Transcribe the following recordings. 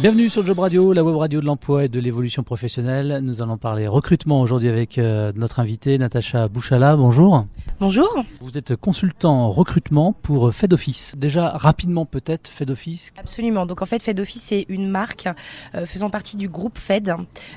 Bienvenue sur Job Radio, la web radio de l'emploi et de l'évolution professionnelle. Nous allons parler recrutement aujourd'hui avec euh, notre invitée Natacha Bouchala. Bonjour. Bonjour. Vous êtes consultant recrutement pour Fed Office. Déjà rapidement peut-être Fed Office. Absolument. Donc en fait Fed Office c'est une marque euh, faisant partie du groupe Fed,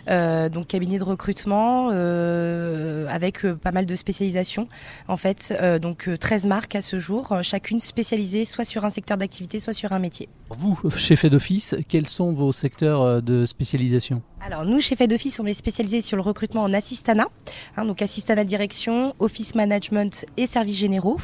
euh, donc cabinet de recrutement euh, avec pas mal de spécialisations. En fait, donc euh, 13 marques à ce jour, chacune spécialisée soit sur un secteur d'activité, soit sur un métier. Vous, chez Fed Office, quels sont vos secteurs de spécialisation? Alors nous chez Fed Office, on est spécialisé sur le recrutement en assistana, hein, donc assistana direction, office management et services généraux,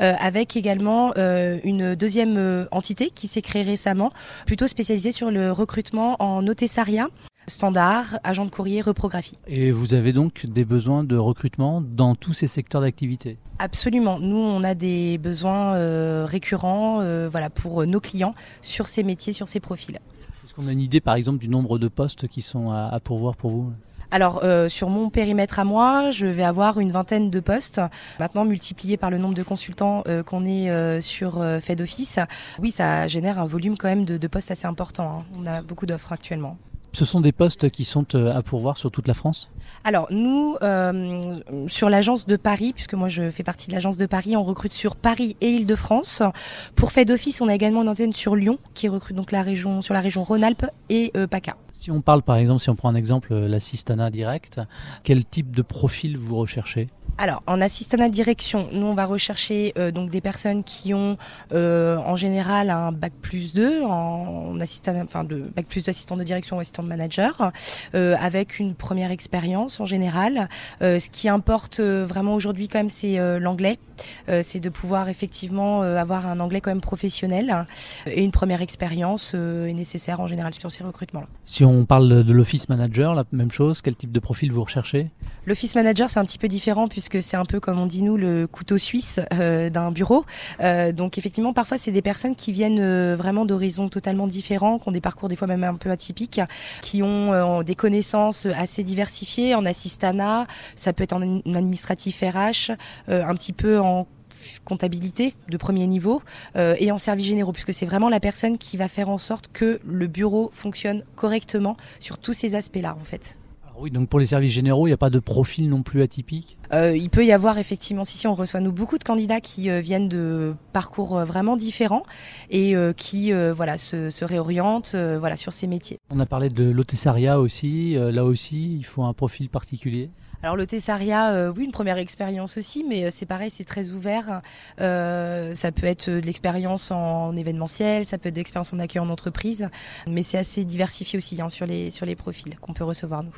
euh, avec également euh, une deuxième euh, entité qui s'est créée récemment, plutôt spécialisée sur le recrutement en notessariat, standard, agent de courrier, reprographie. Et vous avez donc des besoins de recrutement dans tous ces secteurs d'activité? Absolument. Nous, on a des besoins euh, récurrents, euh, voilà, pour nos clients sur ces métiers, sur ces profils. Est-ce qu'on a une idée par exemple du nombre de postes qui sont à, pourvoir pour vous Alors euh, sur mon périmètre à moi, je vais avoir une vingtaine de postes. Maintenant multiplié par le nombre de consultants euh, qu'on est euh, sur Fed Office, oui, ça génère un volume quand même de, de postes assez important. hein. On a beaucoup d'offres actuellement. Ce sont des postes qui sont euh, à pourvoir sur toute la France? Alors nous, euh, sur l'agence de Paris, puisque moi je fais partie de l'agence de Paris, on recrute sur Paris et Île-de-France. Pour Fed Office, on a également une antenne sur Lyon qui recrute donc la région sur la région Rhône-Alpes et euh, PACA. Si on parle par exemple, si on prend un exemple, euh, l'assistana direct, quel type de profil vous recherchez? Alors, en assistante direction, nous on va rechercher euh, donc des personnes qui ont euh, en général un bac plus 2 en assistant, enfin de bac plus 2 assistant de direction ou assistant de manager, euh, avec une première expérience en général. Ce qui importe vraiment aujourd'hui quand même, c'est l'anglais. Euh, c'est de pouvoir effectivement euh, avoir un anglais quand même professionnel et une première expérience euh, est nécessaire en général sur ces recrutements-là. Si on parle de, l'office manager, la même chose, quel type de profil vous recherchez? L'office manager, c'est un petit peu différent puisque c'est un peu comme on dit nous le couteau suisse d'un bureau. Donc effectivement, parfois c'est des personnes qui viennent vraiment d'horizons totalement différents, qui ont des parcours des fois même un peu atypiques, qui ont des connaissances assez diversifiées en assistana, ça peut être en administratif RH, un petit peu en comptabilité de premier niveau euh, et en services généraux puisque c'est vraiment la personne qui va faire en sorte que le bureau fonctionne correctement sur tous ces aspects-là en fait. Alors oui, donc pour les services généraux, il n'y a pas de profil non plus atypique? Euh, il peut y avoir effectivement, si, si on reçoit nous beaucoup de candidats qui euh, viennent de parcours euh, vraiment différents et qui voilà se, se réorientent voilà sur ces métiers. On a parlé de l'hôtessariat aussi, là aussi, il faut un profil particulier? Alors le Tessaria, euh, oui, une première expérience aussi, mais euh, c'est pareil, c'est très ouvert. Euh, ça peut être de l'expérience en événementiel, ça peut être de l'expérience en accueil en entreprise, mais c'est assez diversifié aussi hein, sur les sur les profils qu'on peut recevoir nous.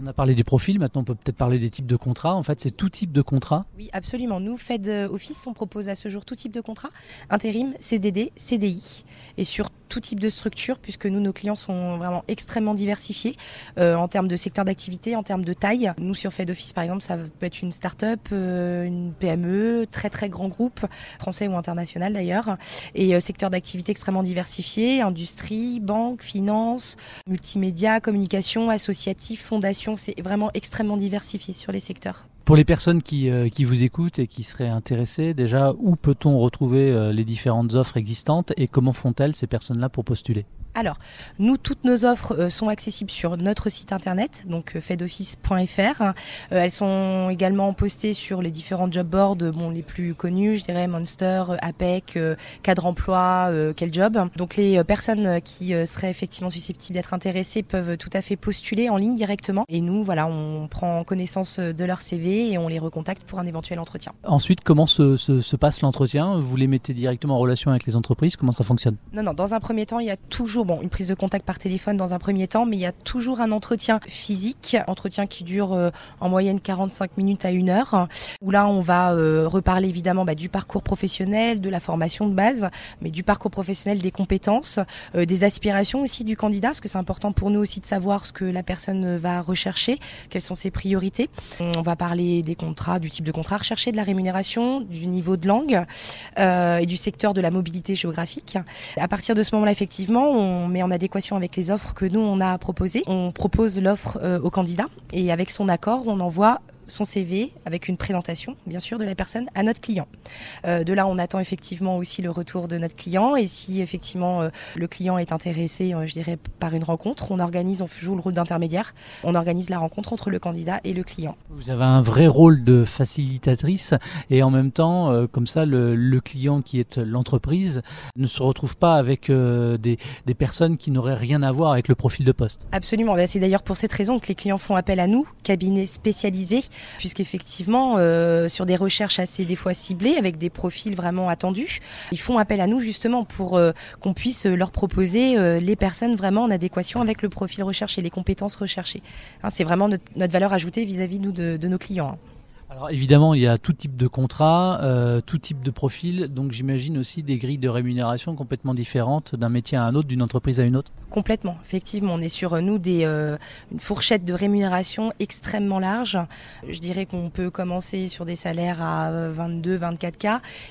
On a parlé des profils, maintenant on peut peut-être parler des types de contrats. En fait, c'est tout type de contrat. Oui, absolument. Nous, Fed Office, on propose à ce jour tout type de contrat, intérim, CDD, CDI, et sur tout type de structure, puisque nous, nos clients sont vraiment extrêmement diversifiés euh, en termes de secteur d'activité, en termes de taille. Nous, sur Fed Office, par exemple, ça peut être une start-up, euh, une PME, très très grand groupe, français ou international d'ailleurs, et euh, secteur d'activité extrêmement diversifié, industrie, banque, finance, multimédia, communication, associatif, c'est vraiment extrêmement diversifié sur les secteurs. Pour les personnes qui, euh, vous écoutent et qui seraient intéressées, déjà, où peut-on retrouver euh, les différentes offres existantes et comment font-elles ces personnes-là pour postuler? Alors, nous, toutes nos offres euh, sont accessibles sur notre site internet, donc euh, fedoffice.fr. Euh, elles sont également postées sur les différents job boards, bon, les plus connus, je dirais Monster, APEC, euh, Cadre Emploi, euh, Quel Job. Donc, les personnes qui euh, seraient effectivement susceptibles d'être intéressées peuvent tout à fait postuler en ligne directement. Et nous, voilà, on prend connaissance de leur CV et on les recontacte pour un éventuel entretien. Ensuite, comment se, se, se passe l'entretien? Vous les mettez directement en relation avec les entreprises? Comment ça fonctionne? Non, non, dans un premier temps, il y a toujours, bon, une prise de contact par téléphone dans un premier temps, mais il y a toujours un entretien physique, entretien qui dure euh, en moyenne 45 minutes à une heure, où là, on va euh, reparler évidemment bah, du parcours professionnel, de la formation de base, mais du parcours professionnel, des compétences, euh, des aspirations aussi du candidat, parce que c'est important pour nous aussi de savoir ce que la personne va rechercher, quelles sont ses priorités. On va parler des contrats, du type de contrat recherché, de la rémunération, du niveau de langue euh, et du secteur de la mobilité géographique. À partir de ce moment-là, effectivement, on met en adéquation avec les offres que nous on a proposées. On propose l'offre euh, au candidat et avec son accord, on envoie son CV avec une présentation, bien sûr, de la personne à notre client. Euh, de là, on attend effectivement aussi le retour de notre client et si effectivement euh, le client est intéressé, je dirais, par une rencontre, on organise, on joue le rôle d'intermédiaire, on organise la rencontre entre le candidat et le client. Vous avez un vrai rôle de facilitatrice et en même temps, comme ça, le, le, client qui est l'entreprise ne se retrouve pas avec des, des personnes qui n'auraient rien à voir avec le profil de poste. Absolument. Bah, c'est d'ailleurs pour cette raison que les clients font appel à nous, cabinets spécialisés, puisqu'effectivement, euh, sur des recherches assez des fois ciblées, avec des profils vraiment attendus, ils font appel à nous justement pour euh, qu'on puisse leur proposer euh, les personnes vraiment en adéquation avec le profil recherché, les compétences recherchées. Hein, c'est vraiment notre, valeur ajoutée vis-à-vis de nos clients. Hein. Alors évidemment, il y a tout type de contrat, euh, tout type de profil, donc j'imagine aussi des grilles de rémunération complètement différentes d'un métier à un autre, d'une entreprise à une autre. Complètement, effectivement, on est sur euh, nous des euh, une fourchette de rémunération extrêmement large. Je dirais qu'on peut commencer sur des salaires à 22, 24 k,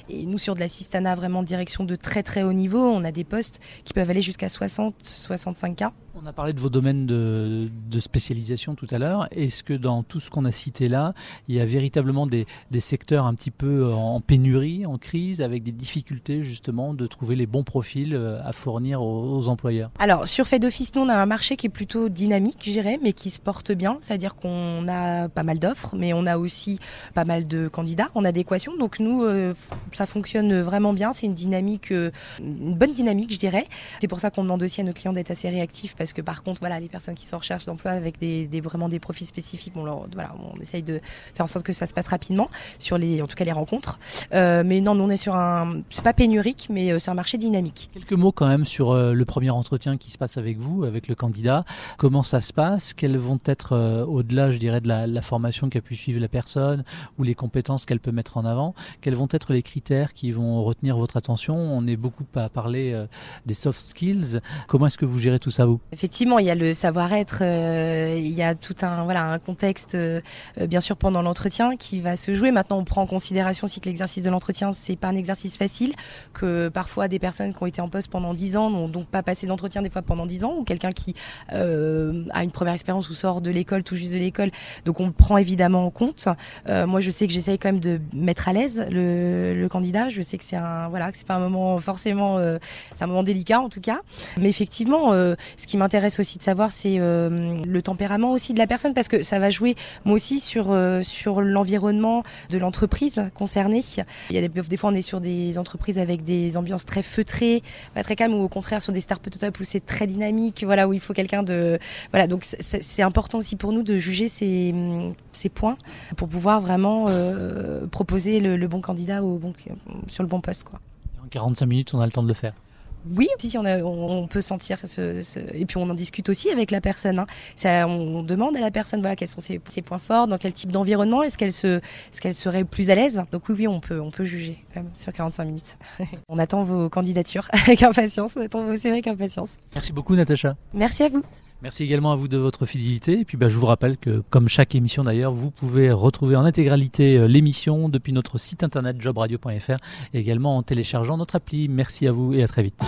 et nous sur de l'assistanat vraiment direction de très très haut niveau, on a des postes qui peuvent aller jusqu'à 60, 65 k. On a parlé de vos domaines de, de spécialisation tout à l'heure. Est-ce que dans tout ce qu'on a cité là, il y a véritablement des, secteurs un petit peu en pénurie, en crise, avec des difficultés justement de trouver les bons profils euh, à fournir aux, employeurs? Alors sur Fait d'Office, nous on a un marché qui est plutôt dynamique, je dirais, mais qui se porte bien. C'est-à-dire qu'on a pas mal d'offres, mais on a aussi pas mal de candidats en adéquation. Donc nous, euh, ça fonctionne vraiment bien. C'est une dynamique, euh, une bonne dynamique, je dirais. C'est pour ça qu'on demande aussi à nos clients d'être assez réactifs, que par contre, voilà, les personnes qui sont en recherche d'emploi avec des, vraiment des profils spécifiques, on, voilà, on essaye de faire en sorte que ça se passe rapidement sur les, en tout cas les rencontres. Euh, mais non, nous on est sur un, c'est pas pénurique, mais euh, c'est un marché dynamique. Quelques mots quand même sur euh, le premier entretien qui se passe avec vous, avec le candidat. Comment ça se passe? Quelles vont être au-delà, je dirais, de la, formation qu'a pu suivre la personne ou les compétences qu'elle peut mettre en avant Quels vont être les critères qui vont retenir votre attention? On est beaucoup à parler des soft skills. Comment est-ce que vous gérez tout ça vous? Effectivement, il y a le savoir-être, il y a tout un voilà un contexte, bien sûr pendant l'entretien qui va se jouer. Maintenant, on prend en considération aussi que l'exercice de l'entretien, c'est pas un exercice facile, que parfois des personnes qui ont été en poste pendant 10 ans n'ont donc pas passé d'entretien des fois pendant 10 ans, ou quelqu'un qui euh, a une première expérience ou sort de l'école, tout juste de l'école. Donc on le prend évidemment en compte. Euh, moi, je sais que j'essaye quand même de mettre à l'aise le, candidat. Je sais que c'est un voilà, que c'est pas un moment forcément, euh, c'est un moment délicat en tout cas. Mais effectivement, ce qui m'intéresse aussi de savoir, c'est le tempérament aussi de la personne, parce que ça va jouer moi aussi sur sur l'environnement environnement de l'entreprise concernée. Il y a des, des, fois on est sur des entreprises avec des ambiances très feutrées, très calmes, ou au contraire sur des start-up où c'est très dynamique, voilà où il faut quelqu'un de voilà donc c'est important aussi pour nous de juger ces, ces points pour pouvoir vraiment euh, proposer le, le, bon candidat au bon sur le bon poste quoi. En 45 minutes, on a le temps de le faire. Oui, si on, a, on, peut sentir ce, et puis on en discute aussi avec la personne. Hein. Ça, on demande à la personne voilà quels sont ses, ses points forts, dans quel type d'environnement est-ce qu'elle se, est-ce qu'elle serait plus à l'aise? Donc oui, oui, on peut, on peut juger même sur 45 minutes. on attend vos candidatures avec impatience. On attend vos CV avec impatience. Merci beaucoup, Natacha. Merci à vous. Merci également à vous de votre fidélité. Et puis bah, je vous rappelle que, comme chaque émission d'ailleurs, vous pouvez retrouver en intégralité euh, l'émission depuis notre site internet jobradio.fr et également en téléchargeant notre appli. Merci à vous et à très vite.